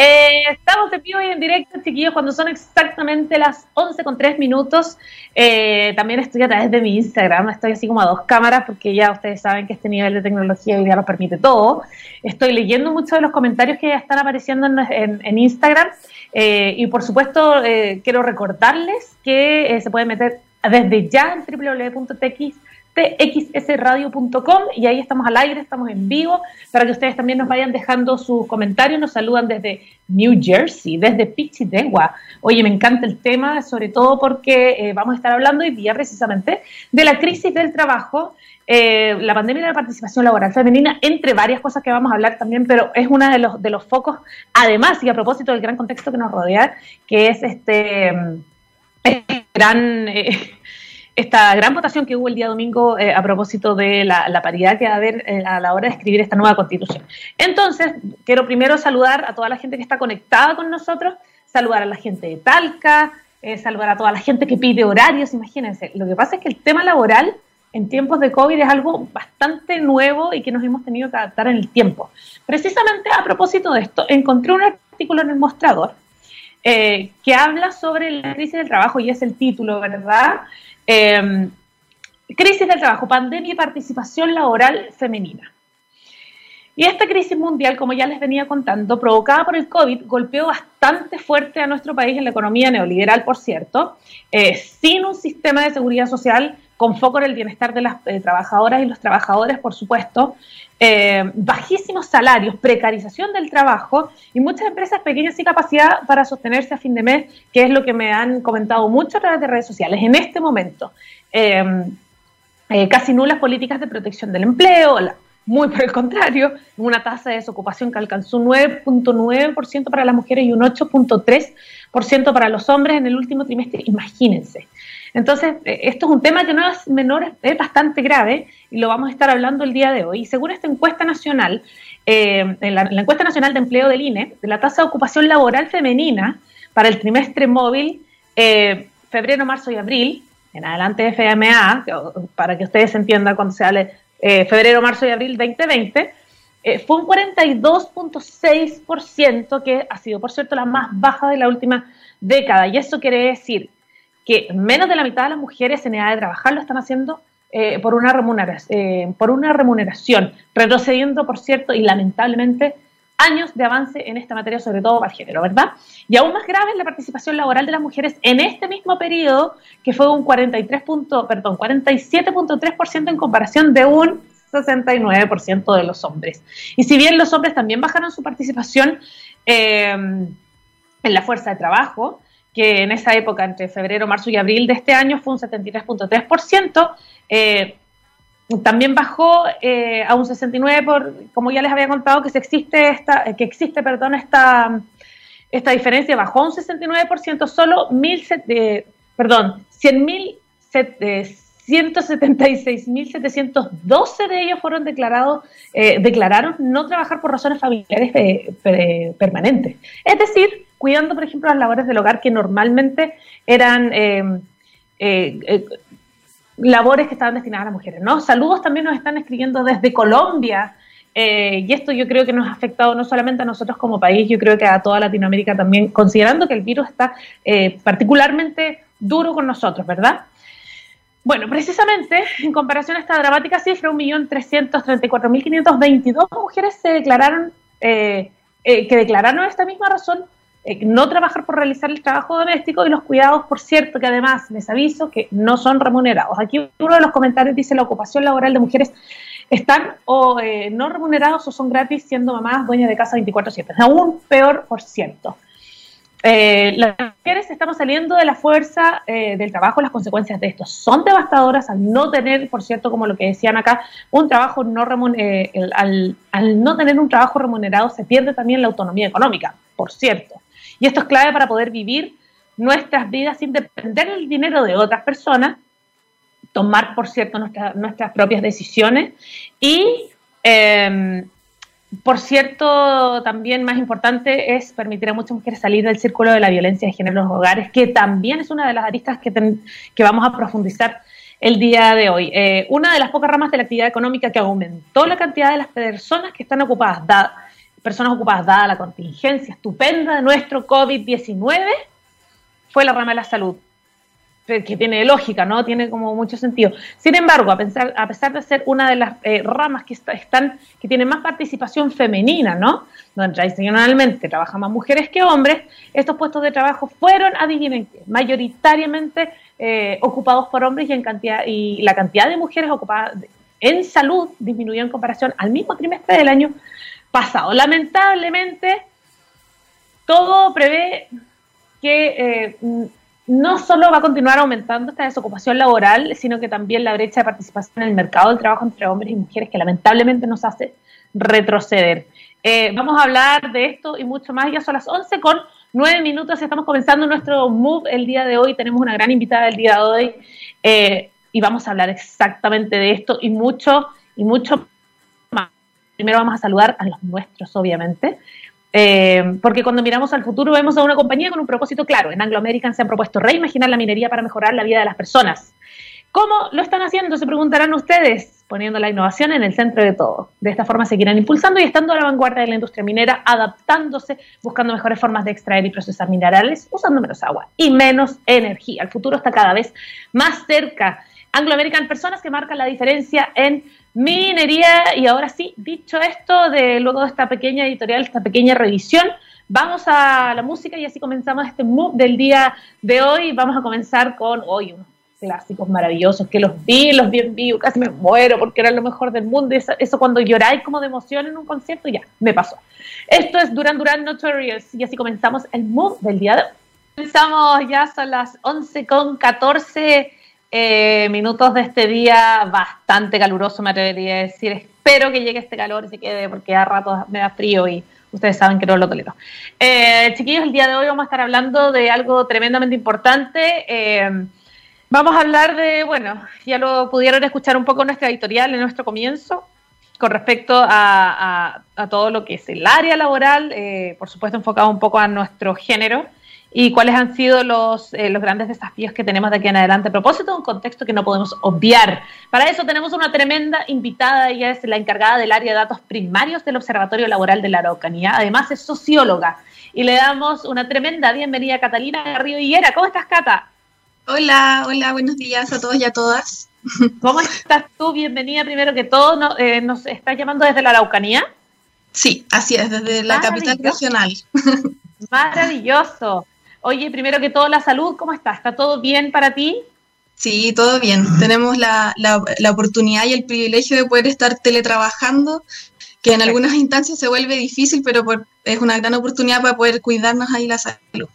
Eh, estamos de vivo y en directo, chiquillos, cuando son exactamente las 11 con 3 minutos. Eh, también estoy a través de mi Instagram, estoy así como a dos cámaras porque ya ustedes saben que este nivel de tecnología hoy día lo permite todo. Estoy leyendo muchos de los comentarios que ya están apareciendo en, Instagram eh, y por supuesto quiero recordarles que se pueden meter desde ya en www.tx xsradio.com y ahí estamos al aire, estamos en vivo, para que ustedes también nos vayan dejando sus comentarios. Nos saludan desde New Jersey, desde Pichidegua. Oye, me encanta el tema, sobre todo porque eh, vamos a estar hablando hoy día precisamente de la crisis del trabajo, eh, la pandemia de la participación laboral femenina, entre varias cosas que vamos a hablar también, pero es uno de los, de los focos, además y a propósito del gran contexto que nos rodea, que es este, este gran... Eh, esta gran votación que hubo el día domingo eh, a propósito de la, paridad que va a haber eh, a la hora de escribir esta nueva constitución. Entonces, quiero primero saludar a toda la gente que está conectada con nosotros, saludar a la gente de Talca, eh, saludar a toda la gente que pide horarios, imagínense. Lo que pasa es que el tema laboral en tiempos de COVID es algo bastante nuevo y que nos hemos tenido que adaptar en el tiempo. Precisamente a propósito de esto, encontré un artículo en el mostrador que habla sobre la crisis del trabajo y es el título, ¿verdad? Em, crisis del trabajo, pandemia y participación laboral femenina. Y esta crisis mundial, como ya les venía contando, provocada por el COVID, golpeó bastante fuerte a nuestro país en la economía neoliberal, por cierto, eh, sin un sistema de seguridad social con foco en el bienestar de las eh, trabajadoras y los trabajadores, por supuesto, eh, bajísimos salarios, precarización del trabajo y muchas empresas pequeñas sin capacidad para sostenerse a fin de mes, que es lo que me han comentado mucho a través de redes sociales. En este momento, casi nulas políticas de protección del empleo, muy por el contrario, una tasa de desocupación que alcanzó un 9.9% para las mujeres y un 8.3% para los hombres en el último trimestre. Imagínense. Entonces, eh, esto es un tema que no es menor, es bastante grave y lo vamos a estar hablando el día de hoy. Y según esta encuesta nacional, eh, en, la, encuesta nacional de empleo del INE, la tasa de ocupación laboral femenina para el trimestre móvil, eh, febrero, marzo y abril, en adelante FMA, para que ustedes entiendan cuando se hable febrero, marzo y abril 2020, fue un 42.6%, que ha sido, por cierto, la más baja de la última década. Y eso quiere decir que menos de la mitad de las mujeres en edad de trabajar lo están haciendo eh, por, una remuneración, eh, por una remuneración, retrocediendo, por cierto, y lamentablemente años de avance en esta materia, sobre todo para el género, ¿verdad? Y aún más grave es la participación laboral de las mujeres en este mismo periodo, que fue un 43 perdón, 47.3% en comparación de un 69% de los hombres. Y si bien los hombres también bajaron su participación eh, en la fuerza de trabajo, que en esa época, entre febrero, marzo y abril de este año, fue un 73.3%. Eh, también bajó eh, a un 69 por, como ya les había contado, que, se existe esta, que existe perdón, esta, esta diferencia, bajó a un 69%, solo mil, eh, perdón, 100.000 176.712 de ellos fueron declarados, eh, declararon no trabajar por razones familiares permanentes. Es decir, cuidando, por ejemplo, las labores del hogar que normalmente eran eh, eh, labores que estaban destinadas a las mujeres. ¿no? Saludos también nos están escribiendo desde Colombia. y esto yo creo que nos ha afectado no solamente a nosotros como país, yo creo que a toda Latinoamérica también, considerando que el virus está particularmente duro con nosotros, ¿verdad? Bueno, precisamente, en comparación a esta dramática cifra, 1.334.522 mujeres se declararon, eh, eh, que declararon esta misma razón eh, no trabajar por realizar el trabajo doméstico y los cuidados, por cierto, que además les aviso que no son remunerados. Aquí uno de los comentarios dice la ocupación laboral de mujeres están o no remunerados o son gratis siendo mamás dueñas de casa 24/7. Es aún peor, por cierto. Eh, las mujeres estamos saliendo de la fuerza eh, del trabajo, las consecuencias de esto son devastadoras al no tener, por cierto, como lo que decían acá, un trabajo no remunerado, al, al, no tener un trabajo remunerado se pierde también la autonomía económica, por cierto. Y esto es clave para poder vivir nuestras vidas sin depender del dinero de otras personas, tomar, por cierto, nuestras propias decisiones y eh, por cierto, también más importante es permitir a muchas mujeres salir del círculo de la violencia de género en los hogares, que también es una de las aristas que, que vamos a profundizar el día de hoy. Eh, una de las pocas ramas de la actividad económica que aumentó la cantidad de las personas que están ocupadas, personas ocupadas, dada la contingencia estupenda de nuestro COVID-19, fue la rama de la salud que tiene lógica, ¿no? Tiene como mucho sentido. Sin embargo, a, pensar, a pesar de ser una de las eh, ramas que están, que tiene más participación femenina, ¿no? Donde tradicionalmente trabajan más mujeres que hombres, estos puestos de trabajo fueron, adivinen, mayoritariamente eh, ocupados por hombres y, en cantidad, y la cantidad de mujeres ocupadas en salud disminuyó en comparación al mismo trimestre del año pasado. Lamentablemente, todo prevé que eh, no solo va a continuar aumentando esta desocupación laboral, sino que también la brecha de participación en el mercado del trabajo entre hombres y mujeres, que lamentablemente nos hace retroceder. Eh, vamos a hablar de esto y mucho más. Ya son las 11 con 9 minutos. Estamos comenzando nuestro Move el día de hoy. Tenemos una gran invitada el día de hoy eh, y vamos a hablar exactamente de esto y mucho, y mucho. Primero vamos a saludar a los nuestros, obviamente. Eh, porque cuando miramos al futuro vemos a una compañía con un propósito claro. En Anglo American se han propuesto reimaginar la minería para mejorar la vida de las personas. ¿Cómo lo están haciendo? Se preguntarán ustedes, poniendo la innovación en el centro de todo. De esta forma seguirán impulsando y estando a la vanguardia de la industria minera, adaptándose, buscando mejores formas de extraer y procesar minerales, usando menos agua y menos energía. El futuro está cada vez más cerca. Anglo American, personas que marcan la diferencia en minería. Y ahora sí, dicho esto, de luego de esta pequeña editorial, esta pequeña revisión, vamos a la música y así comenzamos este mood del día de hoy. Vamos a comenzar con hoy unos clásicos maravillosos que los vi, los vi en vivo, casi me muero porque era lo mejor del mundo. Eso, cuando lloráis como de emoción en un concierto, ya, me pasó. Esto es Duran Duran Notorious y así comenzamos el mood del día de hoy. Comenzamos ya, son las 11 con 14 eh, minutos de este día bastante caluroso, me atrevería a decir. Espero que llegue este calor y se quede, porque a rato me da frío y ustedes saben que no lo tolero. Eh, chiquillos, el día de hoy vamos a estar hablando de algo tremendamente importante. Eh, vamos a hablar de, bueno, ya lo pudieron escuchar un poco en nuestra editorial, en nuestro comienzo, con respecto a, a todo lo que es el área laboral, por supuesto enfocado un poco a nuestro género y cuáles han sido los, eh, los grandes desafíos que tenemos de aquí en adelante a propósito de un contexto que no podemos obviar. Para eso tenemos una tremenda invitada, ella es la encargada del área de datos primarios del Observatorio Laboral de la Araucanía, además es socióloga. Y le damos una tremenda bienvenida a Catalina Garrido Higuera. ¿Cómo estás, Cata? Hola, hola, buenos días a todos y a todas. ¿Cómo estás tú? Bienvenida primero que todo. ¿Nos, eh, nos estás llamando desde la Araucanía? Sí, así es, desde la capital regional. Maravilloso. Oye, primero que todo, la salud, ¿cómo está? ¿Está todo bien para ti? Sí, todo bien. Tenemos la, la, oportunidad y el privilegio de poder estar teletrabajando, que en algunas instancias se vuelve difícil, pero es una gran oportunidad para poder cuidarnos ahí la salud.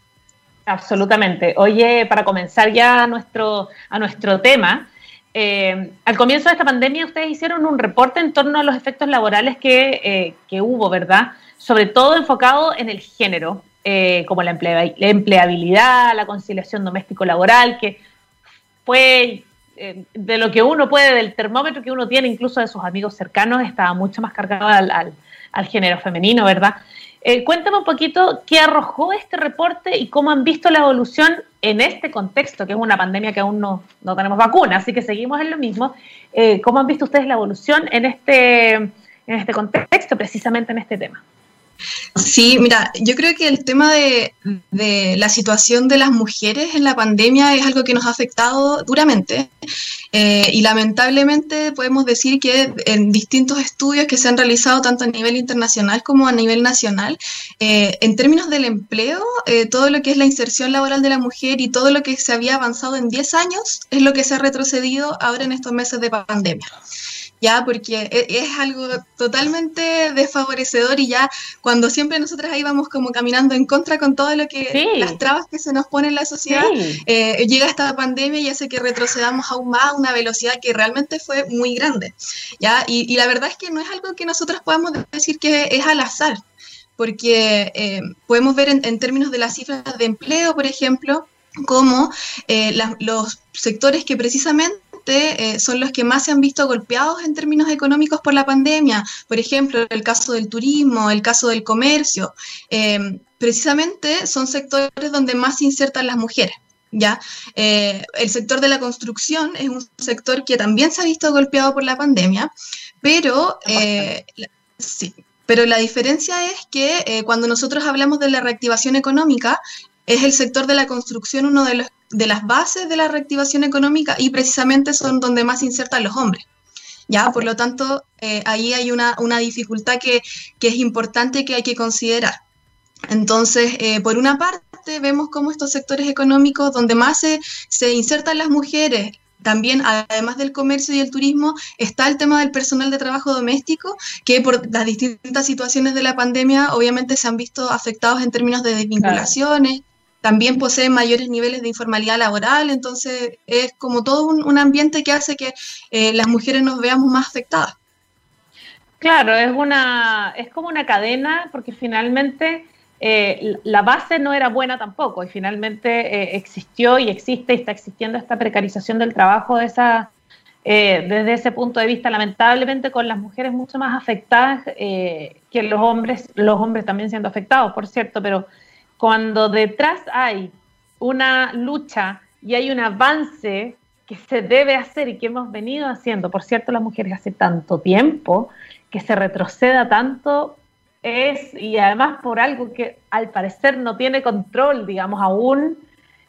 Absolutamente. Oye, para comenzar ya a nuestro, a nuestro tema, eh, al comienzo de esta pandemia ustedes hicieron un reporte en torno a los efectos laborales que, eh, que hubo, ¿verdad? Sobre todo enfocado en el género. Eh, como la, empleabilidad, la conciliación doméstico-laboral, que fue eh, de lo que uno puede, del termómetro que uno tiene, incluso de sus amigos cercanos, estaba mucho más cargado al, género femenino, ¿verdad? Eh, cuéntame un poquito qué arrojó este reporte y cómo han visto la evolución en este contexto, que es una pandemia que aún no, no tenemos vacuna, así que seguimos en lo mismo. ¿Cómo han visto ustedes la evolución en este, en este contexto, precisamente en este tema? Sí, mira, yo creo que el tema de, la situación de las mujeres en la pandemia es algo que nos ha afectado duramente eh, y lamentablemente podemos decir que en distintos estudios que se han realizado tanto a nivel internacional como a nivel nacional, eh, en términos del empleo, eh, todo lo que es la inserción laboral de la mujer y todo lo que se había avanzado en 10 años es lo que se ha retrocedido ahora en estos meses de pandemia ya, porque e, es, algo totalmente desfavorecedor y ya cuando siempre nosotras íbamos como caminando en contra con todo lo que, las trabas que se nos pone en la sociedad, eh, llega esta pandemia y hace que retrocedamos aún más a una velocidad que realmente fue muy grande, ya, y, la verdad es que no es algo que nosotros podamos decir que es al azar, porque eh, podemos ver en, términos de las cifras de empleo, por ejemplo, como eh, los sectores que precisamente eh, son los que más se han visto golpeados en términos económicos por la pandemia. Por ejemplo, el caso del turismo, el caso del comercio. Eh, precisamente son sectores donde más se insertan las mujeres. ¿ya? Eh, el sector de la construcción es un sector que también se ha visto golpeado por la pandemia, pero sí, Pero la diferencia es que cuando nosotros hablamos de la reactivación económica, es el sector de la construcción uno de, los, de las bases de la reactivación económica y precisamente son donde más se insertan los hombres. ¿ya? Por lo tanto, eh, ahí hay una, una dificultad que, que, es importante que hay que considerar. Entonces, eh, por una parte, vemos cómo estos sectores económicos donde más se, se insertan las mujeres, también, además del comercio y el turismo, está el tema del personal de trabajo doméstico, que por las distintas situaciones de la pandemia obviamente se han visto afectados en términos de desvinculaciones, también poseen mayores niveles de informalidad laboral, entonces es como todo un, ambiente que hace que eh, las mujeres nos veamos más afectadas. Claro, es una, es como una cadena, porque finalmente eh, la base no era buena tampoco, y finalmente eh, existió y existe y está existiendo esta precarización del trabajo de esa, desde ese punto de vista, lamentablemente con las mujeres mucho más afectadas que los hombres, los hombres también siendo afectados, por cierto, pero cuando detrás hay una lucha y hay un avance que se debe hacer y que hemos venido haciendo, por cierto, las mujeres hace tanto tiempo, que se retroceda tanto, es, y además por algo que al parecer no tiene control, digamos, aún,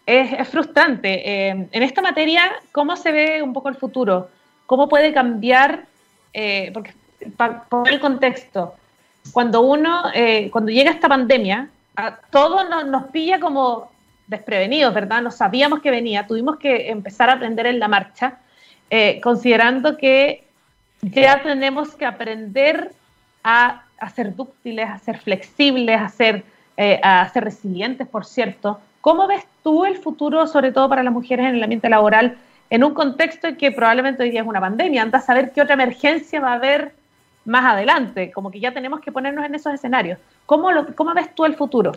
es, frustrante. Eh, en esta materia, ¿cómo se ve un poco el futuro? ¿Cómo puede cambiar? Eh, porque, para el contexto, cuando uno, eh, cuando llega esta pandemia, a todos nos, pilla como desprevenidos, ¿verdad? No sabíamos que venía, tuvimos que empezar a aprender en la marcha, eh, considerando que ya tenemos que aprender a, ser dúctiles, a ser flexibles, a ser, eh, a ser resilientes, por cierto. ¿Cómo ves tú el futuro, sobre todo para las mujeres en el ambiente laboral, en un contexto en que probablemente hoy día es una pandemia? Anda a saber qué otra emergencia va a haber más adelante, como que ya tenemos que ponernos en esos escenarios. ¿Cómo, lo, cómo ves tú el futuro?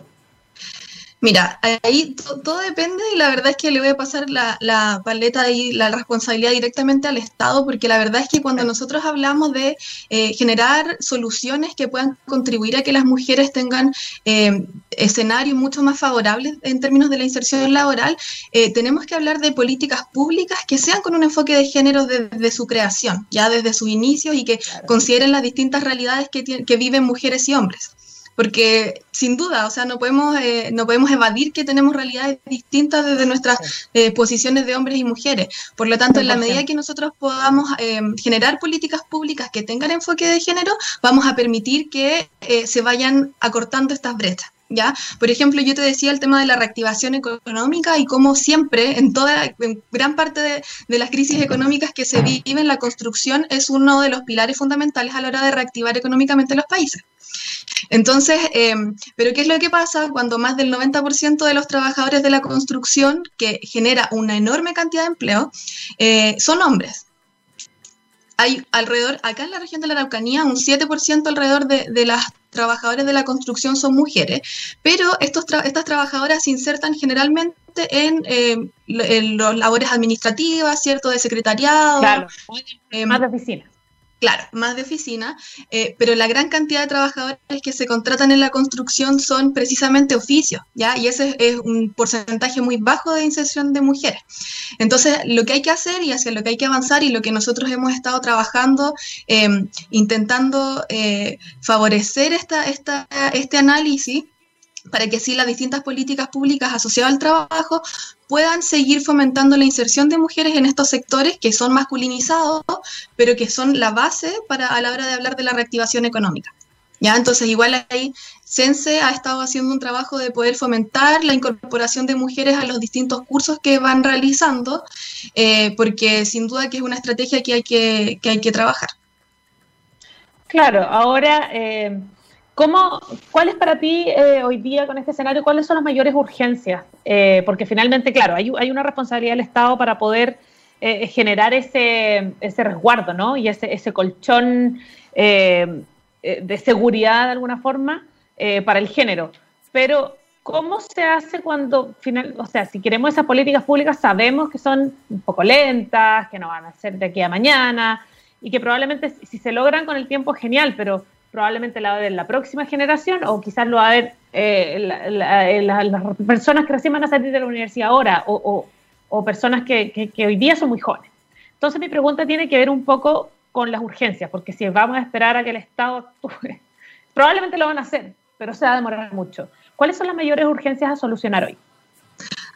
Mira, ahí todo depende y la verdad es que le voy a pasar la, paleta y la responsabilidad directamente al Estado, porque la verdad es que cuando nosotros hablamos de eh, generar soluciones que puedan contribuir a que las mujeres tengan eh, escenarios mucho más favorables en términos de la inserción laboral, eh, tenemos que hablar de políticas públicas que sean con un enfoque de género desde su creación, ya desde sus inicios y que consideren las distintas realidades que, que viven mujeres y hombres porque sin duda, o sea, no podemos, eh, no podemos evadir que tenemos realidades distintas desde nuestras eh, posiciones de hombres y mujeres. Por lo tanto, en la medida que nosotros podamos eh, generar políticas públicas que tengan enfoque de género, vamos a permitir que se vayan acortando estas brechas. ¿Ya? Por ejemplo, yo te decía el tema de la reactivación económica y cómo siempre, en toda, en gran parte de, de, las crisis económicas que se viven, la construcción es uno de los pilares fundamentales a la hora de reactivar económicamente los países. Entonces, eh, pero ¿qué es lo que pasa cuando más del 90% de los trabajadores de la construcción, que genera una enorme cantidad de empleo, eh, son hombres? Hay alrededor, acá en la región de la Araucanía, un 7% alrededor de, de las trabajadores de la construcción son mujeres, pero estos estas trabajadoras se insertan generalmente en, eh, en las labores administrativas, ¿cierto? De secretariado. Claro, más de oficina. Claro, más de oficina, eh, pero la gran cantidad de trabajadores que se contratan en la construcción son precisamente oficios, ¿ya? Y ese es un porcentaje muy bajo de inserción de mujeres. Entonces, lo que hay que hacer y hacia lo que hay que avanzar y lo que nosotros hemos estado trabajando, em, intentando eh, favorecer esta, esta, este análisis, para que así las distintas políticas públicas asociadas al trabajo puedan seguir fomentando la inserción de mujeres en estos sectores que son masculinizados, pero que son la base para a la hora de hablar de la reactivación económica. ¿Ya? Entonces, igual ahí Sense ha estado haciendo un trabajo de poder fomentar la incorporación de mujeres a los distintos cursos que van realizando, eh, porque sin duda que es una estrategia que hay que, que hay que trabajar. Claro, ahora eh, ¿Cómo, ¿Cuál es para ti eh, hoy día con este escenario? ¿Cuáles son las mayores urgencias? Eh, porque finalmente, claro, hay, hay, una responsabilidad del Estado para poder eh, generar ese, ese, resguardo, ¿no? Y ese, ese colchón de seguridad de alguna forma para el género. Pero, ¿cómo se hace cuando, final, o sea, si queremos esas políticas públicas, sabemos que son un poco lentas, que no van a ser de aquí a mañana y que probablemente si se logran con el tiempo, genial, pero probablemente la va a ver la próxima generación o quizás lo va a ver eh, eh, las personas que recién van a salir de la universidad ahora o, personas que, hoy día son muy jóvenes. Entonces mi pregunta tiene que ver un poco con las urgencias, porque si vamos a esperar a que el Estado actúe Probablemente lo van a hacer, pero se va a demorar mucho. ¿Cuáles son las mayores urgencias a solucionar hoy?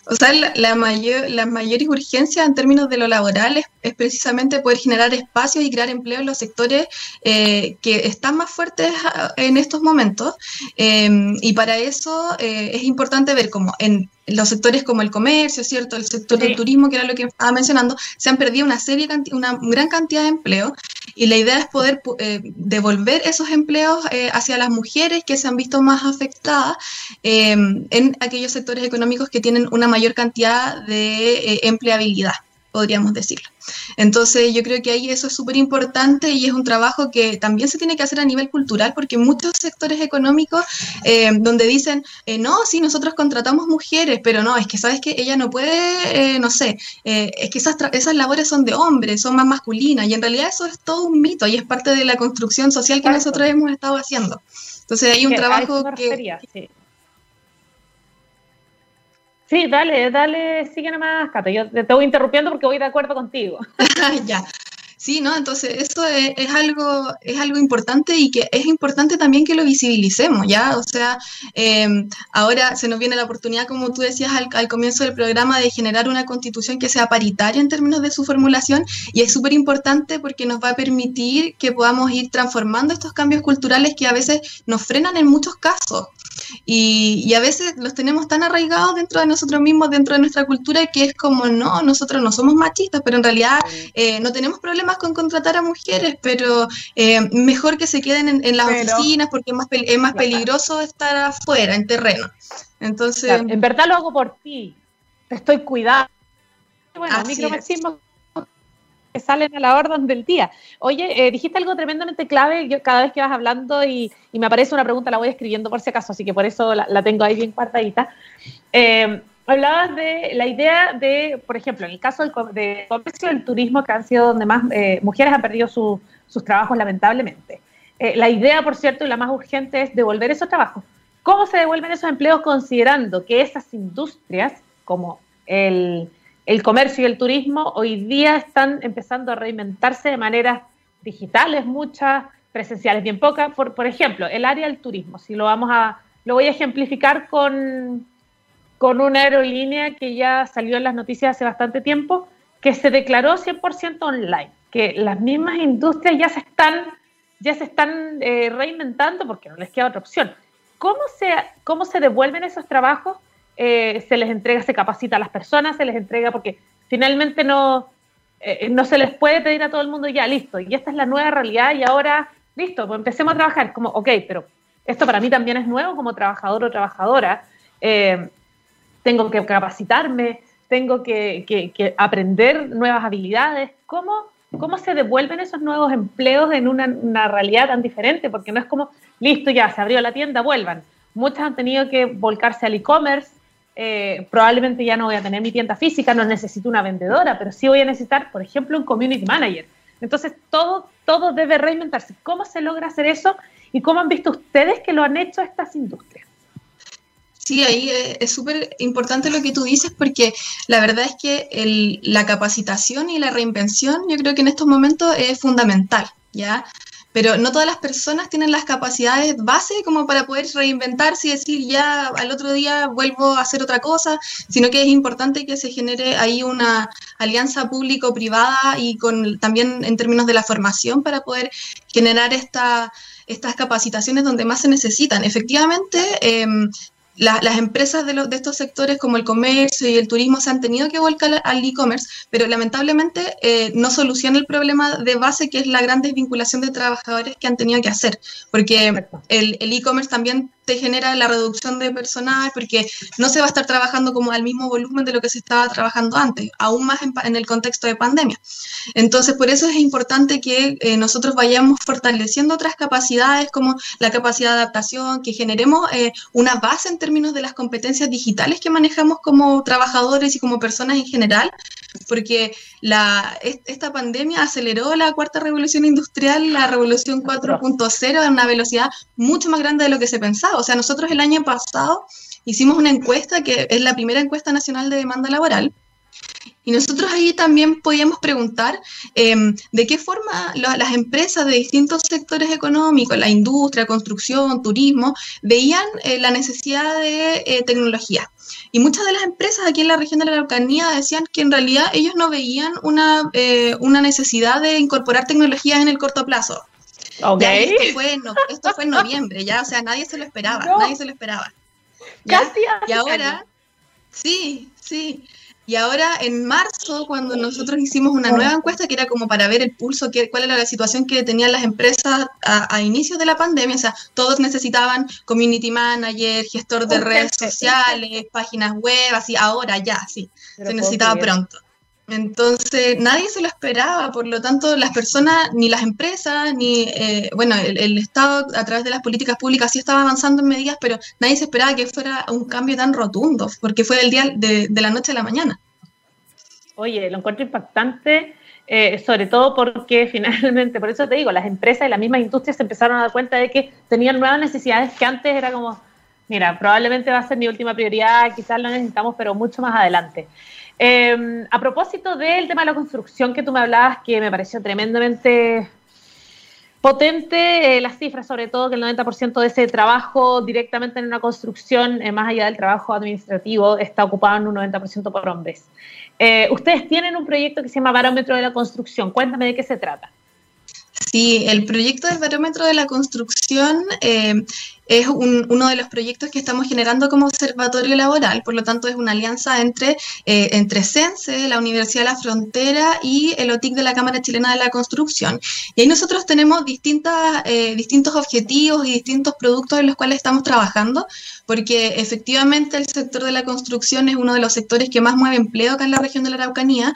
O sea, la, mayor, las mayores urgencias en términos de lo laboral es, precisamente poder generar espacios y crear empleo en los sectores eh, que están más fuertes ah, en estos momentos. Em, y para eso eh, es importante ver cómo en los sectores como el comercio, ¿cierto? El sector del turismo, que era lo que estaba mencionando, se han perdido una serie, una gran cantidad de empleo y la idea es poder eh, devolver esos empleos eh, hacia las mujeres que se han visto más afectadas eh, en aquellos sectores económicos que tienen una mayor cantidad de empleabilidad podríamos decirlo. Entonces yo creo que ahí eso es súper importante y es un trabajo que también se tiene que hacer a nivel cultural porque muchos sectores económicos eh, donde dicen, eh, no, sí, nosotros contratamos mujeres, pero no, es que sabes que ella no puede, eh, no sé, es que esas, esas labores son de hombres, son más masculinas y en realidad eso es todo un mito y es parte de la construcción social que nosotros hemos estado haciendo. Entonces hay un trabajo que... Sí, dale, dale, sigue nomás, Cato. Yo te voy interrumpiendo porque voy de acuerdo contigo. ya. Sí, ¿no? Entonces, eso es, algo, es algo importante y que es importante también que lo visibilicemos, ¿ya? O sea, em, ahora se nos viene la oportunidad, como tú decías al, al, comienzo del programa, de generar una constitución que sea paritaria en términos de su formulación y es súper importante porque nos va a permitir que podamos ir transformando estos cambios culturales que a veces nos frenan en muchos casos. Y, a veces los tenemos tan arraigados dentro de nosotros mismos, dentro de nuestra cultura, que es como, no, nosotros no somos machistas, pero en realidad eh, no tenemos problemas con contratar a mujeres, pero eh, mejor que se queden en, las oficinas porque es más, es más peligroso estar afuera, en terreno. Entonces... en verdad lo hago por ti, te estoy cuidando. Bueno, micromachismo que salen a la orden del día. Oye, eh, dijiste algo tremendamente clave cada vez que vas hablando y, me aparece una pregunta, la voy escribiendo por si acaso, así que por eso la, tengo ahí bien cuartadita. Eh, hablabas de la idea de, por ejemplo, en el caso del de comercio del turismo, que han sido donde más eh, mujeres han perdido sus trabajos, lamentablemente. la idea, por cierto, y la más urgente es devolver esos trabajos. ¿Cómo se devuelven esos empleos considerando que esas industrias, como el el comercio y el turismo hoy día están empezando a reinventarse de maneras digitales, muchas, presenciales bien pocas. Por, por ejemplo, el área del turismo, si lo vamos a, lo voy a ejemplificar con, con una aerolínea que ya salió en las noticias hace bastante tiempo, que se declaró 100% online, que las mismas industrias ya se están, ya se están eh, reinventando porque no les queda otra opción. ¿Cómo se, ¿Cómo se devuelven esos trabajos? Eh, se les entrega, se capacita a las personas, se les entrega, porque finalmente no, eh, no se les puede pedir a todo el mundo ya, listo, y esta es la nueva realidad y ahora, listo, pues empecemos a trabajar, como, ok, pero esto para mí también es nuevo como trabajador o trabajadora, eh, tengo que capacitarme, tengo que, aprender nuevas habilidades, ¿cómo, ¿cómo se devuelven esos nuevos empleos en una realidad tan diferente? Porque no es como, listo, ya, se abrió la tienda, vuelvan. Muchas han tenido que volcarse al e-commerce, eh, probablemente ya no voy a tener mi tienda física, no necesito una vendedora, pero sí voy a necesitar, por ejemplo, un community manager. Entonces, todo, todo debe reinventarse. ¿Cómo se logra hacer eso? ¿Y cómo han visto ustedes que lo han hecho estas industrias? Sí, ahí es súper importante lo que tú dices porque la verdad es que la capacitación y la reinvención yo creo que en estos momentos es fundamental, ¿ya? Pero no todas las personas tienen las capacidades base como para poder reinventarse y decir ya al otro día vuelvo a hacer otra cosa, sino que es importante que se genere ahí una alianza público-privada y con también en términos de la formación para poder generar esta, estas capacitaciones donde más se necesitan. Efectivamente, las empresas de, de, estos sectores como el comercio y el turismo se han tenido que volcar al e-commerce, pero lamentablemente eh, no soluciona el problema de base que es la gran desvinculación de trabajadores que han tenido que hacer, porque el e-commerce también te genera la reducción de personal porque no se va a estar trabajando como al mismo volumen de lo que se estaba trabajando antes, aún más en, el contexto de pandemia. Entonces, por eso es importante que eh, nosotros vayamos fortaleciendo otras capacidades como la capacidad de adaptación, que generemos eh, una base en términos de las competencias digitales que manejamos como trabajadores y como personas en general, porque esta pandemia aceleró la cuarta revolución industrial, la revolución 4.0 a una velocidad mucho más grande de lo que se pensaba. O sea, nosotros el año pasado hicimos una encuesta que es la primera encuesta nacional de demanda laboral Y nosotros ahí también podíamos preguntar em, de qué forma las empresas de distintos sectores económicos, la industria, construcción, turismo, veían eh, la necesidad de eh, tecnología. Y muchas de las empresas aquí en la región de la Araucanía decían que en realidad ellos no veían una, eh, una necesidad de incorporar tecnologías en el corto plazo. Okay. esto, fue esto fue en noviembre, ya, o sea, nadie se lo esperaba, nadie se lo esperaba. Y ahora, sí, sí. Y ahora en marzo, cuando nosotros hicimos una nueva encuesta que era como para ver el pulso, que, cuál era la situación que tenían las empresas a, a inicios de la pandemia, o sea, todos necesitaban community manager, gestor de redes sociales, páginas web, así, ahora ya, sí, se necesitaba pronto. Entonces, nadie se lo esperaba, por lo tanto, las personas, ni las empresas, ni, eh, bueno, el, Estado a través de las políticas públicas sí estaba avanzando en medidas, pero nadie se esperaba que fuera un cambio tan rotundo, porque fue el día de, la noche a la mañana. Oye, lo encuentro impactante, eh, sobre todo porque finalmente, por eso te digo, las empresas y las mismas industrias se empezaron a dar cuenta de que tenían nuevas necesidades que antes era como, mira, probablemente va a ser mi última prioridad, quizás lo necesitamos, pero mucho más adelante. Em, a propósito del tema de la construcción que tú me hablabas, que me pareció tremendamente potente, eh, las cifras sobre todo, que el 90% de ese trabajo directamente en una construcción, eh, más allá del trabajo administrativo, está ocupado en un 90% por hombres. Eh, ustedes tienen un proyecto que se llama Barómetro de la Construcción. Cuéntame de qué se trata. Sí, el proyecto del barómetro de la construcción es uno de los proyectos que estamos generando como observatorio laboral, por lo tanto es una alianza entre, eh, entre CENSE, la Universidad de la Frontera y el OTIC de la Cámara Chilena de la Construcción. Y ahí nosotros tenemos distintas, eh, distintos objetivos y distintos productos en los cuales estamos trabajando, porque efectivamente el sector de la construcción es uno de los sectores que más mueve empleo acá en la región de la Araucanía.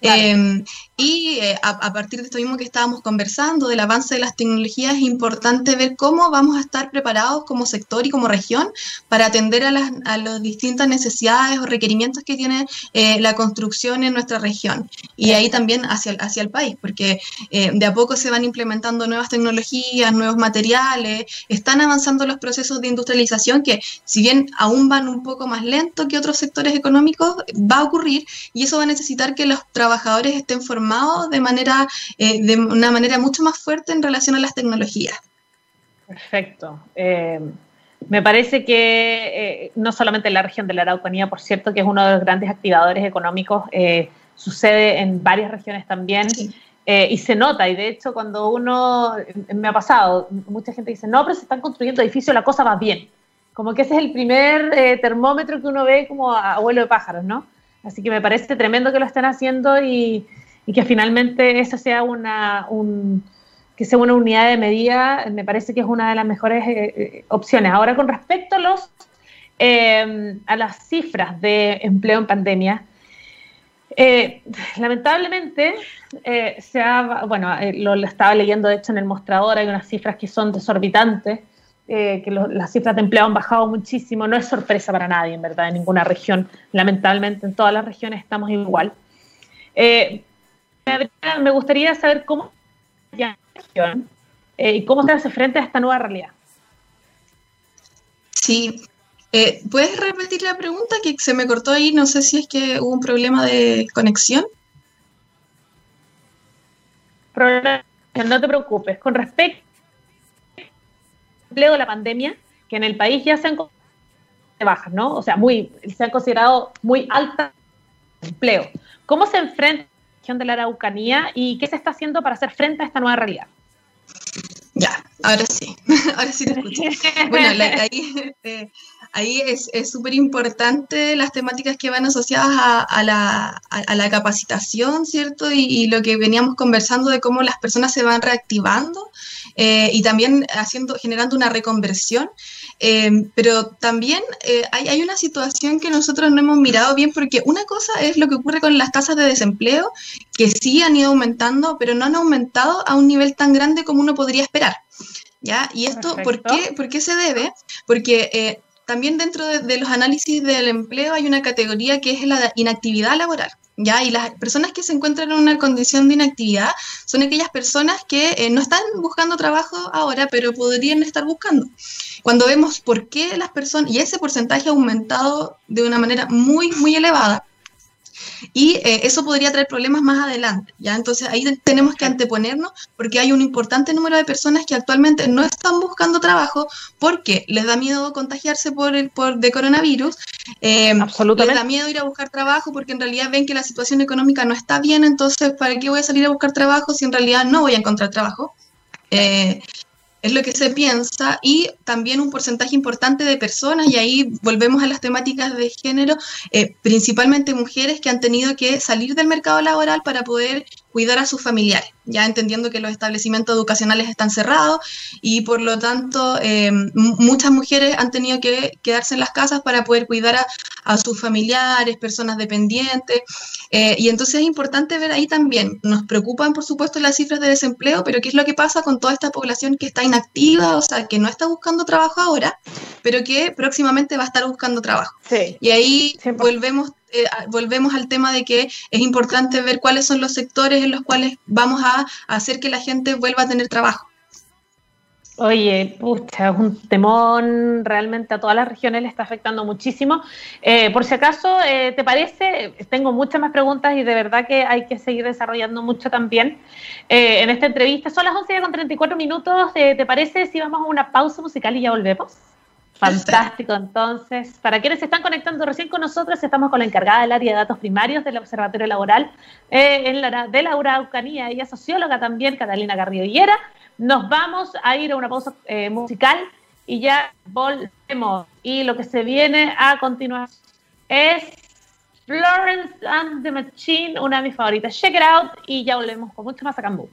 Em, y eh, a, a, partir de esto mismo que estábamos conversando, del avance de las tecnologías, es importante ver cómo vamos a estar preparados como sector y como región para atender a las, a distintas necesidades o requerimientos que tiene eh, la construcción en nuestra región y ahí también hacia, hacia el país, porque eh, de a poco se van implementando nuevas tecnologías, nuevos materiales, están avanzando los procesos de industrialización que si bien aún van un poco más lento que otros sectores económicos, va a ocurrir y eso va a necesitar que los trabajadores estén formados de manera eh, de una manera mucho más fuerte en relación a las tecnologías. Perfecto. Eh, me parece que eh, no solamente en la región de la Araucanía, por cierto, que es uno de los grandes activadores económicos, eh, sucede en varias regiones también. y se nota, y de hecho cuando uno, me ha pasado, mucha gente dice, no, pero se están construyendo edificios, la cosa va bien. Como que ese es el primer termómetro que uno ve como a, vuelo de pájaros, ¿no? Así que me parece tremendo que lo estén haciendo y, y que finalmente eso sea una, un, que sea una unidad de medida, me parece que es una de las mejores eh, eh, opciones. Ahora, con respecto em, a las cifras de empleo en pandemia, eh, lamentablemente, se ha, bueno, lo, estaba leyendo de hecho en el mostrador, hay unas cifras que son desorbitantes, que las cifras de empleo han bajado muchísimo, no es sorpresa para nadie, en verdad, en ninguna región, lamentablemente en todas las regiones estamos igual. me gustaría saber cómo eh, y cómo se hace frente a esta nueva realidad. Sí. Eh, ¿Puedes repetir la pregunta que se me cortó ahí? No sé si es que hubo un problema de conexión. no te preocupes. Con respecto al empleo de la pandemia, que en el país ya se han bajas, ¿no? O sea, muy, se han considerado muy alta empleo. ¿Cómo se enfrenta región de la Araucanía y qué se está haciendo para hacer frente a esta nueva realidad? Ya, ahora sí, ahora sí te escucho. Bueno, ahí, eh, ahí es súper importante las temáticas que van asociadas a, la, a, la, capacitación, ¿cierto? Y, lo que veníamos conversando de cómo las personas se van reactivando eh, y también haciendo, generando una reconversión. Eh, pero también hay, hay, una situación que nosotros no hemos mirado bien porque una cosa es lo que ocurre con las tasas de desempleo, que sí han ido aumentando, pero no han aumentado a un nivel tan grande como uno podría esperar. ¿Ya? ¿Y esto ¿por qué, por qué se debe? Porque eh, también dentro de, los análisis del empleo hay una categoría que es la inactividad laboral. ¿Ya? Y las personas que se encuentran en una condición de inactividad son aquellas personas que eh, no están buscando trabajo ahora, pero podrían estar buscando. Cuando vemos por qué las personas, y ese porcentaje ha aumentado de una manera muy, muy elevada, y eh, eso podría traer problemas más adelante, ¿ya? Entonces ahí tenemos que anteponernos porque hay un importante número de personas que actualmente no están buscando trabajo porque les da miedo contagiarse por el por de coronavirus, eh, les da miedo ir a buscar trabajo porque en realidad ven que la situación económica no está bien, entonces ¿para qué voy a salir a buscar trabajo si en realidad no voy a encontrar trabajo? Eh, es lo que se piensa, y también un porcentaje importante de personas, y ahí volvemos a las temáticas de género, eh, principalmente mujeres que han tenido que salir del mercado laboral para poder cuidar a sus familiares, ya entendiendo que los establecimientos educacionales están cerrados y por lo tanto eh, muchas mujeres han tenido que quedarse en las casas para poder cuidar a, sus familiares, personas dependientes. Eh, y entonces es importante ver ahí también, nos preocupan por supuesto las cifras de desempleo, pero ¿qué es lo que pasa con toda esta población que está inactiva, o sea, que no está buscando trabajo ahora, pero que próximamente va a estar buscando trabajo? Y ahí volvemos eh, volvemos al tema de que es importante ver cuáles son los sectores en los cuales vamos a hacer que la gente vuelva a tener trabajo. Oye, pucha, es un temón, realmente a todas las regiones le está afectando muchísimo. Eh, por si acaso, eh, ¿te parece? Tengo muchas más preguntas y de verdad que hay que seguir desarrollando mucho también en esta entrevista. Son las 11 con 34 minutos. ¿Te parece si vamos a una pausa musical y ya volvemos? Fantástico, entonces, para quienes se están conectando recién con nosotros, estamos con la encargada del área de datos primarios del Observatorio Laboral eh, en la, de la Araucanía, ella socióloga también, Catalina Garrido Higuera. Nos vamos a ir a una pausa eh, musical y ya volvemos. Y lo que se viene a continuación es Florence and the Machine, una de mis favoritas. Check it out y ya volvemos con mucho más a Cambú.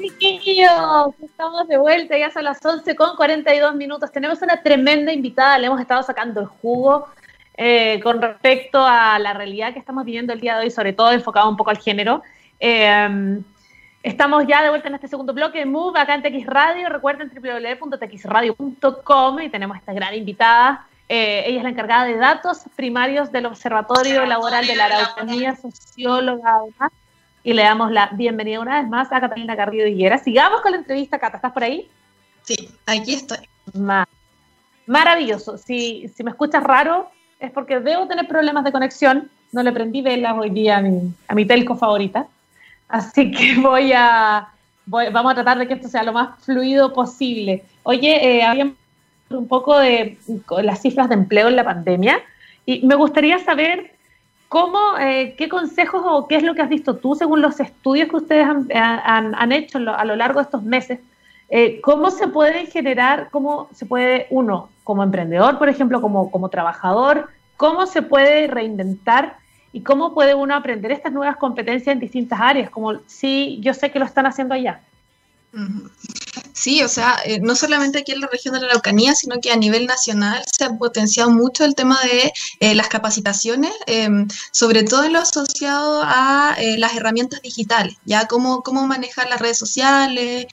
Chiquillos, estamos de vuelta, ya son las 11 con 42 minutos. Tenemos una tremenda invitada, le hemos estado sacando el jugo eh, con respecto a la realidad que estamos viviendo el día de hoy, sobre todo enfocado un poco al género. Eh, estamos ya de vuelta en este segundo bloque Move acá en TX Radio. Recuerden www.txradio.com y tenemos esta gran invitada. Eh, ella es la encargada de datos primarios del Observatorio Laboral de la Araucanía, socióloga y le damos la bienvenida una vez más a Catalina Garrido Higuera. Sigamos con la entrevista, Cata, ¿estás por ahí? Sí, aquí estoy. maravilloso. Si, si me escuchas raro, es porque debo tener problemas de conexión. No le prendí velas hoy día a mi, a mi telco favorita. Así que voy a, vamos a tratar de que esto sea lo más fluido posible. Oye, eh, habíamos un poco de las cifras de empleo en la pandemia y me gustaría saber ¿Cómo, eh, ¿Qué consejos o qué es lo que has visto tú según los estudios que ustedes han, hecho a lo largo de estos meses? Eh, ¿Cómo se puede generar, cómo se puede uno, como emprendedor, por ejemplo, como, como trabajador, cómo se puede reinventar y cómo puede uno aprender estas nuevas competencias en distintas áreas? Como si yo sé que lo están haciendo allá. Sí, o sea, eh, no solamente aquí en la región de la Araucanía, sino que a nivel nacional se ha potenciado mucho el tema de eh, las capacitaciones, em, sobre todo en lo asociado a eh, las herramientas digitales, ya cómo, cómo manejar las redes sociales,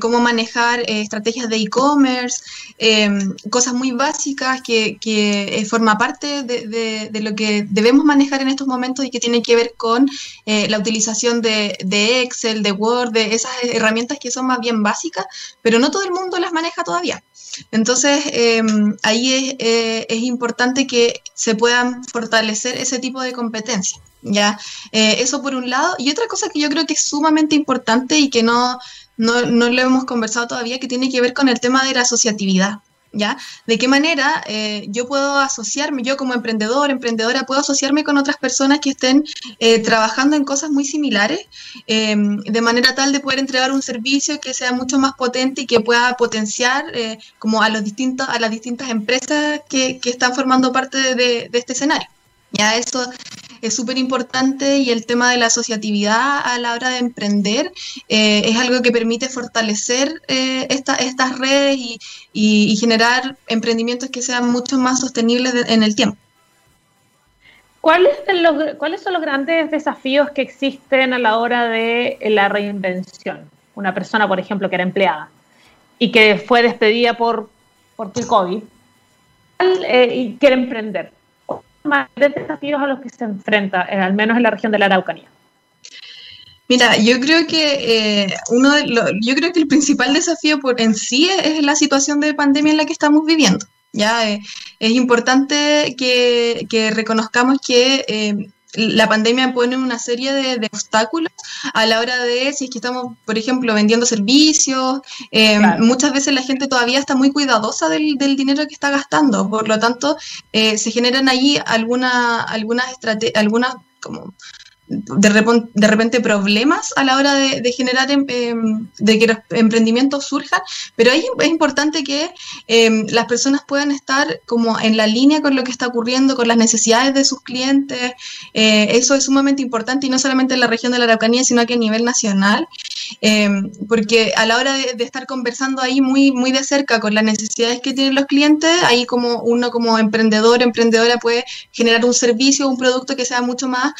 cómo manejar estrategias de e-commerce, em, cosas muy básicas que, que forma parte de, de, lo que debemos manejar en estos momentos y que tiene que ver con la utilización de, de Excel, de Word, de esas herramientas que son más bien básicas pero no todo el mundo las maneja todavía. Entonces, em, ahí eh, es, importante que se puedan fortalecer ese tipo de competencias. ¿ya? Eh, eso por un lado. Y otra cosa que yo creo que es sumamente importante y que no, no, no lo hemos conversado todavía, que tiene que ver con el tema de la asociatividad. ¿Ya? ¿De qué manera eh, yo puedo asociarme, yo como emprendedor, emprendedora, puedo asociarme con otras personas que estén eh, trabajando en cosas muy similares, em, de manera tal de poder entregar un servicio que sea mucho más potente y que pueda potenciar eh, como a, los distintos, a las distintas empresas que, que están formando parte de, de este escenario? Ya eso es súper importante y el tema de la asociatividad a la hora de emprender eh, es algo que permite fortalecer eh, estas redes y, generar emprendimientos que sean mucho más sostenibles en el tiempo. ¿Cuáles, ¿Cuáles son los grandes desafíos que existen a la hora de la reinvención? Una persona, por ejemplo, que era empleada y que fue despedida por, por el COVID eh, y quiere emprender mayores desafíos a los que se enfrenta, eh, al menos en la región de la Araucanía? Mira, yo creo que eh, uno de yo creo que el principal desafío por en sí es, la situación de pandemia en la que estamos viviendo. Ya eh, es importante que, reconozcamos que la pandemia pone una serie de, obstáculos a la hora de, si es que estamos, por ejemplo, vendiendo servicios, eh, muchas veces la gente todavía está muy cuidadosa del, del dinero que está gastando, por lo tanto, eh, se generan ahí alguna, algunas estrategias, algunas como de, repente problemas a la hora de, generar, em, em, de que los emprendimientos surjan, pero ahí es importante que em, las personas puedan estar como en la línea con lo que está ocurriendo, con las necesidades de sus clientes. Eh, eso es sumamente importante y no solamente en la región de la Araucanía, sino que a nivel nacional. porque a la hora de, de, estar conversando ahí muy, muy de cerca con las necesidades que tienen los clientes, ahí como uno como emprendedor, emprendedora puede generar un servicio, un producto que sea mucho más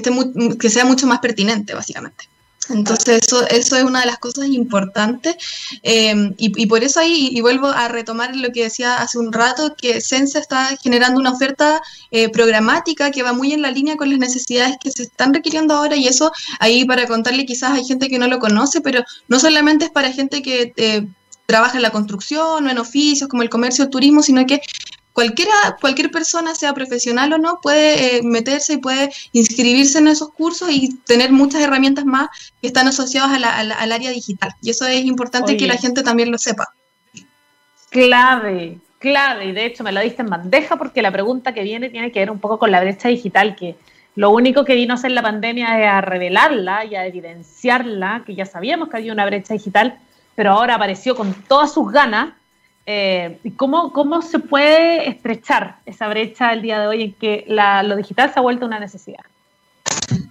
que, esté que sea mucho más pertinente, básicamente. Entonces, eso, eso es una de las cosas importantes. Em, y, por eso ahí, y vuelvo a retomar lo que decía hace un rato, que Sense está generando una oferta eh, programática que va muy en la línea con las necesidades que se están requiriendo ahora. Y eso, ahí para contarle, quizás hay gente que no lo conoce, pero no solamente es para gente que eh, trabaja en la construcción o en oficios como el comercio el turismo, sino que cualquiera, cualquier persona, sea profesional o no, puede eh, meterse y puede inscribirse en esos cursos y tener muchas herramientas más que están asociadas al área digital. Y eso es importante que la gente también lo sepa. Clave, clave. Y de hecho me lo diste en bandeja porque la pregunta que viene tiene que ver un poco con la brecha digital, que lo único que vino a hacer la pandemia es a revelarla y a evidenciarla, que ya sabíamos que había una brecha digital, pero ahora apareció con todas sus ganas eh, ¿cómo, ¿Cómo se puede estrechar esa brecha el día de hoy en que lo digital se ha vuelto una necesidad?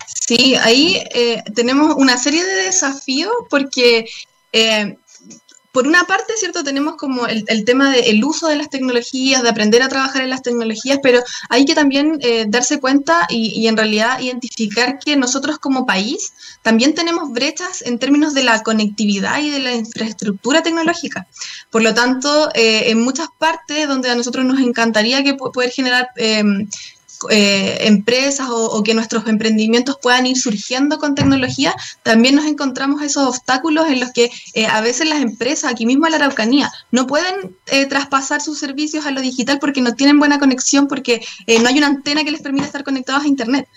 Sí, ahí eh, tenemos una serie de desafíos porque eh, por una parte, ¿cierto? Tenemos como el, tema del uso de las tecnologías, de aprender a trabajar en las tecnologías, pero hay que también eh, darse cuenta y, en realidad identificar que nosotros como país también tenemos brechas en términos de la conectividad y de la infraestructura tecnológica. Por lo tanto, eh, en muchas partes donde a nosotros nos encantaría que poder generar em, eh, empresas o, que nuestros emprendimientos puedan ir surgiendo con tecnología, también nos encontramos esos obstáculos en los que eh, a veces las empresas, aquí mismo en la Araucanía, no pueden eh, traspasar sus servicios a lo digital porque no tienen buena conexión, porque no hay una antena que les permita estar conectados a Internet.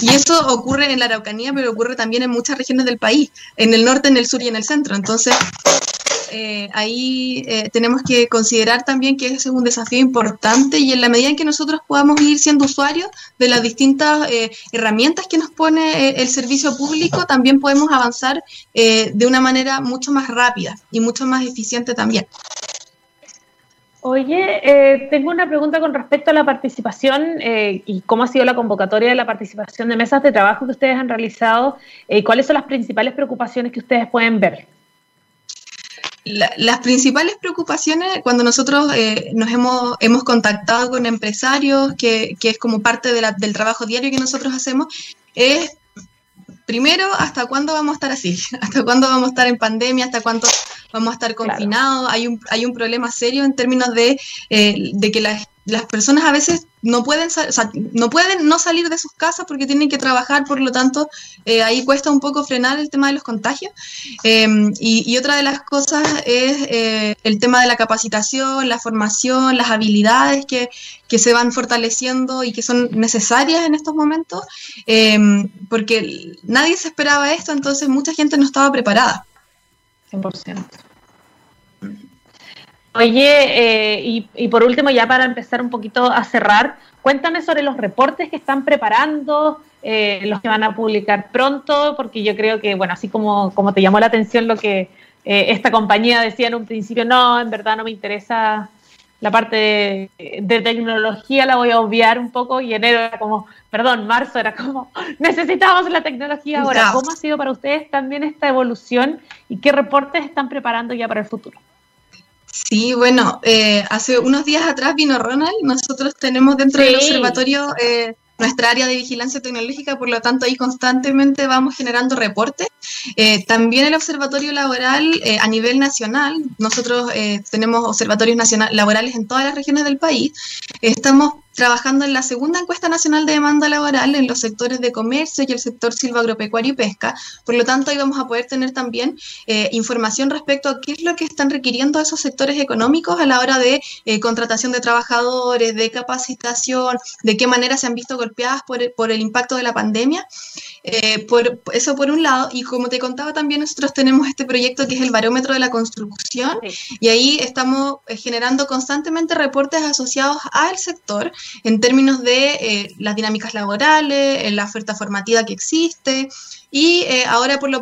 Y eso ocurre en la Araucanía, pero ocurre también en muchas regiones del país, en el norte, en el sur y en el centro. Entonces, eh, ahí eh, tenemos que considerar también que ese es un desafío importante y en la medida en que nosotros podamos ir siendo usuarios de las distintas eh, herramientas que nos pone el servicio público, también podemos avanzar de una manera mucho más rápida y mucho más eficiente también. Oye, tengo una pregunta con respecto a la participación y cómo ha sido la convocatoria de la participación de mesas de trabajo que ustedes han realizado y cuáles son las principales preocupaciones que ustedes pueden ver las principales preocupaciones cuando nosotros eh, nos hemos, hemos contactado con empresarios, que, que es como parte de la, del trabajo diario que nosotros hacemos, es primero, ¿hasta cuándo vamos a estar así? ¿Hasta cuándo vamos a estar en pandemia? ¿Hasta cuándo vamos a estar confinados? Hay, un, hay un problema serio en términos de, eh, de que las las personas a veces no pueden, no pueden no salir de sus casas porque tienen que trabajar, por lo tanto, eh, ahí cuesta un poco frenar el tema de los contagios. Em, y, otra de las cosas es eh, el tema de la capacitación, la formación, las habilidades que, que, se van fortaleciendo y que son necesarias en estos momentos, em, porque nadie se esperaba esto, entonces mucha gente no estaba preparada. 100%. Oye, eh, y, por último, ya para empezar un poquito a cerrar, cuéntame sobre los reportes que están preparando, eh, los que van a publicar pronto, porque yo creo que, bueno, así como, como te llamó la atención lo que eh, esta compañía decía en un principio, no, en verdad no me interesa la parte de, tecnología, la voy a obviar un poco, y enero era como, perdón, marzo era como, necesitamos la tecnología ahora. ¿Cómo ha sido para ustedes también esta evolución y qué reportes están preparando ya para el futuro? Sí, bueno, eh, hace unos días atrás vino Ronald. Nosotros tenemos dentro del observatorio eh, nuestra área de vigilancia tecnológica, por lo tanto ahí constantemente vamos generando reportes. Eh, también el observatorio laboral a nivel nacional, nosotros tenemos observatorios nacional, laborales en todas las regiones del país, estamos trabajando en la segunda encuesta nacional de demanda laboral en los sectores de comercio y el sector silvagropecuario y pesca. Por lo tanto, ahí vamos a poder tener también eh, información respecto a qué es lo que están requiriendo esos sectores económicos a la hora de eh, contratación de trabajadores, de capacitación, de qué manera se han visto golpeadas por el, por el impacto de la pandemia. Eh, por, eso por un lado, y como te contaba también, nosotros tenemos este proyecto que es el barómetro de la construcción, y ahí estamos generando constantemente reportes asociados al sector en términos de eh, las dinámicas laborales, la oferta formativa que existe. Y eh, ahora, por lo,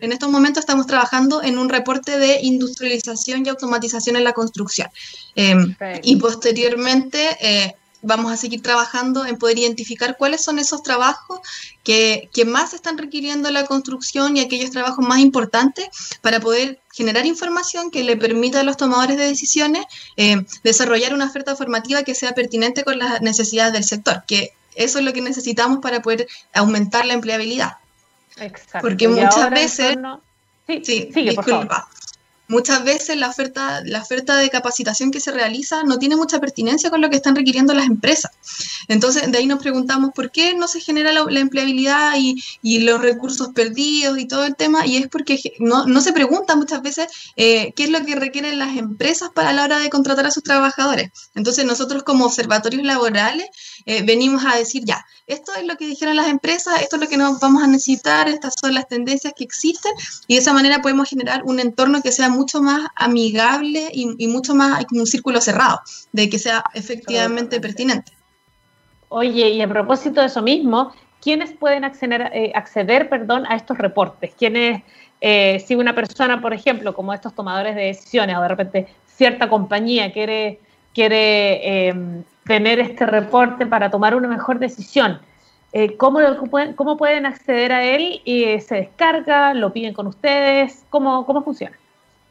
en estos momentos, estamos trabajando en un reporte de industrialización y automatización en la construcción. Em, y posteriormente eh, vamos a seguir trabajando en poder identificar cuáles son esos trabajos que, más están requiriendo la construcción y aquellos trabajos más importantes para poder generar información que le permita a los tomadores de decisiones eh, desarrollar una oferta formativa que sea pertinente con las necesidades del sector, que eso es lo que necesitamos para poder aumentar la empleabilidad. Exacto. Porque muchas veces... Sí, sí, disculpa muchas veces la oferta, la oferta de capacitación que se realiza no tiene mucha pertinencia con lo que están requiriendo las empresas. Entonces, de ahí nos preguntamos por qué no se genera la, empleabilidad y, los recursos perdidos y todo el tema, y es porque no, no se pregunta muchas veces eh, qué es lo que requieren las empresas para la hora de contratar a sus trabajadores. Entonces, nosotros como observatorios laborales eh, venimos a decir, ya, esto es lo que dijeron las empresas, esto es lo que nos vamos a necesitar, estas son las tendencias que existen, y de esa manera podemos generar un entorno que sea mucho más amigable y, mucho más como un círculo cerrado, de que sea efectivamente pertinente. Oye, y a propósito de eso mismo, ¿quiénes pueden acceder, eh, acceder perdón, a estos reportes? ¿Quiénes, eh, si una persona, por ejemplo, como estos tomadores de decisiones, o de repente cierta compañía quiere, quiere em, tener este reporte para tomar una mejor decisión, eh, ¿cómo, ¿cómo, pueden acceder a él? y ¿Se descarga? ¿Lo piden con ustedes? ¿Cómo, cómo funciona?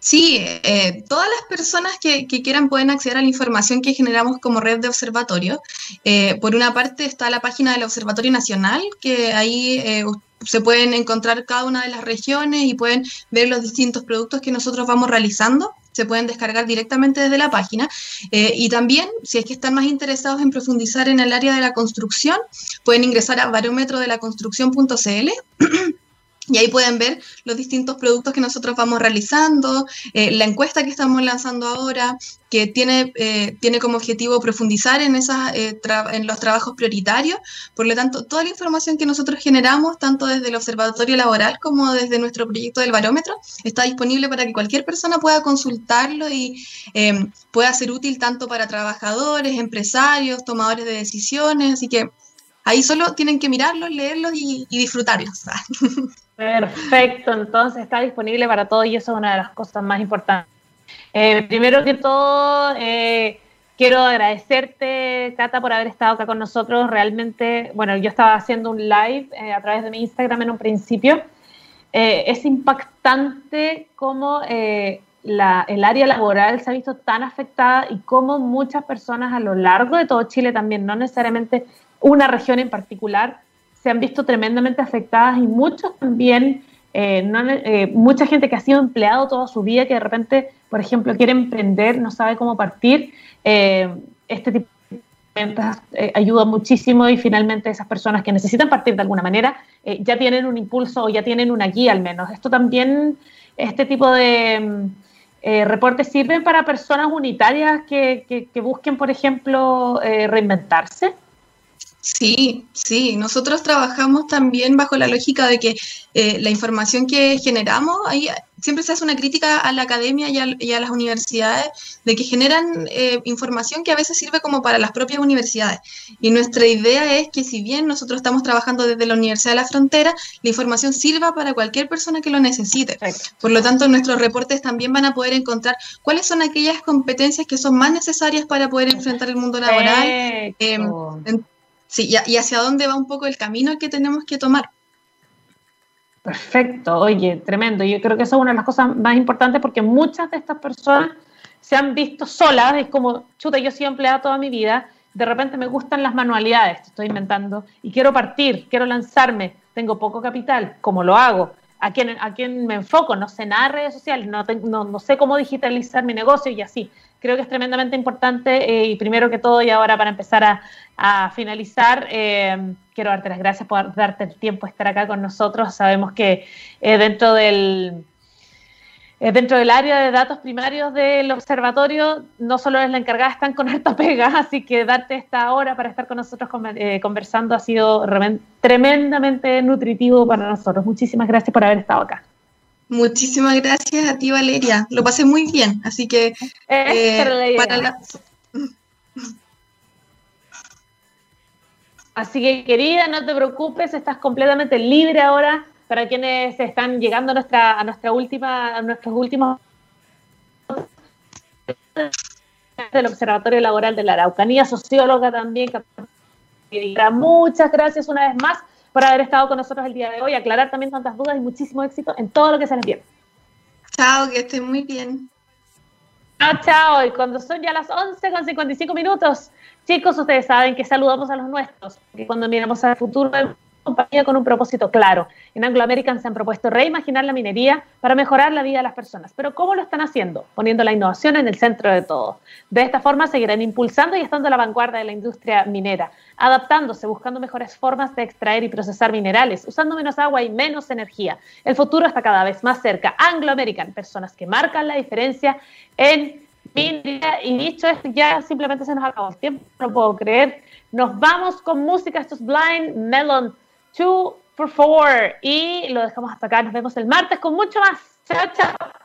Sí, eh, todas las personas que, quieran pueden acceder a la información que generamos como red de observatorio. Eh, por una parte está la página del Observatorio Nacional, que ahí eh, se pueden encontrar cada una de las regiones y pueden ver los distintos productos que nosotros vamos realizando. Se pueden descargar directamente desde la página. y también, si es que están más interesados en profundizar en el área de la construcción, pueden ingresar a barómetrodelaconstrucción.cl Y ahí pueden ver los distintos productos que nosotros vamos realizando, eh, la encuesta que estamos lanzando ahora, que tiene, eh, tiene como objetivo profundizar en, esas, eh, en los trabajos prioritarios. Por lo tanto, toda la información que nosotros generamos, tanto desde el Observatorio Laboral como desde nuestro proyecto del barómetro, está disponible para que cualquier persona pueda consultarlo y pueda ser útil tanto para trabajadores, empresarios, tomadores de decisiones. Así que ahí solo tienen que mirarlos, leerlos y, y disfrutarlos. Perfecto, entonces está disponible para todos y eso es una de las cosas más importantes. Eh, primero que todo, eh, quiero agradecerte, Cata, por haber estado acá con nosotros. Realmente, bueno, yo estaba haciendo un live eh, a través de mi Instagram en un principio. es impactante cómo el área laboral se ha visto tan afectada y cómo muchas personas a lo largo de todo Chile también, no necesariamente una región en particular, se han visto tremendamente afectadas y muchos también, eh, eh, mucha gente que ha sido empleado toda su vida, que de repente, por ejemplo, quiere emprender, no sabe cómo partir, eh, este tipo de herramientas ayuda muchísimo y finalmente esas personas que necesitan partir de alguna manera ya tienen un impulso o ya tienen una guía al menos. Esto también, este tipo de... reportes sirven para personas unitarias que, que busquen, por ejemplo, reinventarse. Sí, sí, nosotros trabajamos también bajo la lógica de que eh, la información que generamos, ahí siempre se hace una crítica a la academia y a, las universidades de que generan eh, información que a veces sirve como para las propias universidades. Y nuestra idea es que si bien nosotros estamos trabajando desde la Universidad de la Frontera, la información sirva para cualquier persona que lo necesite. Por lo tanto, nuestros reportes también van a poder encontrar cuáles son aquellas competencias que son más necesarias para poder enfrentar el mundo laboral. Sí, y, hacia dónde va un poco el camino que tenemos que tomar. Perfecto, oye, tremendo. Yo creo que eso es una de las cosas más importantes porque muchas de estas personas se han visto solas, es como, chuta, yo he sido empleada toda mi vida, de repente me gustan las manualidades, estoy inventando, y quiero partir, quiero lanzarme, tengo poco capital, ¿cómo lo hago? ¿A quién, a quién me enfoco? No sé nada de redes sociales, no, no, no sé cómo digitalizar mi negocio y así. Creo que es tremendamente importante eh, y primero que todo y ahora para empezar a, finalizar, eh, quiero darte las gracias por darte el tiempo de estar acá con nosotros. Sabemos que eh, dentro del dentro del área de datos primarios del observatorio, no solo es la encargada, están con esta pega, así que darte esta hora para estar con nosotros conversando ha sido tremendamente nutritivo para nosotros. Muchísimas gracias por haber estado acá. Muchísimas gracias a ti, Valeria. Lo pasé muy bien, así que eh, Así que querida, no te preocupes, estás completamente libre ahora para quienes están llegando a nuestra a nuestra última a nuestros últimos del Observatorio Laboral de la Araucanía, socióloga también. Muchas gracias una vez más por haber estado con nosotros el día de hoy, aclarar también tantas dudas y muchísimo éxito en todo lo que se les viene. Chao, que estén muy bien. Chao, chao. Y cuando son ya las 11 con 55 minutos, chicos, ustedes saben que saludamos a los nuestros, que cuando miramos al futuro compañía con un propósito claro. En Anglo American se han propuesto reimaginar la minería para mejorar la vida de las personas. Pero ¿cómo lo están haciendo? Poniendo la innovación en el centro de todo. De esta forma seguirán impulsando y estando a la vanguardia de la industria minera, adaptándose, buscando mejores formas de extraer y procesar minerales, usando menos agua y menos energía. El futuro está cada vez más cerca. Anglo American, personas que marcan la diferencia en minería. Y dicho esto, ya simplemente se nos acabó el tiempo, no puedo creer. Nos vamos con música, esto es Blind Melon 2 for 4 y lo dejamos hasta acá. Nos vemos el martes con mucho más. Chao, chao.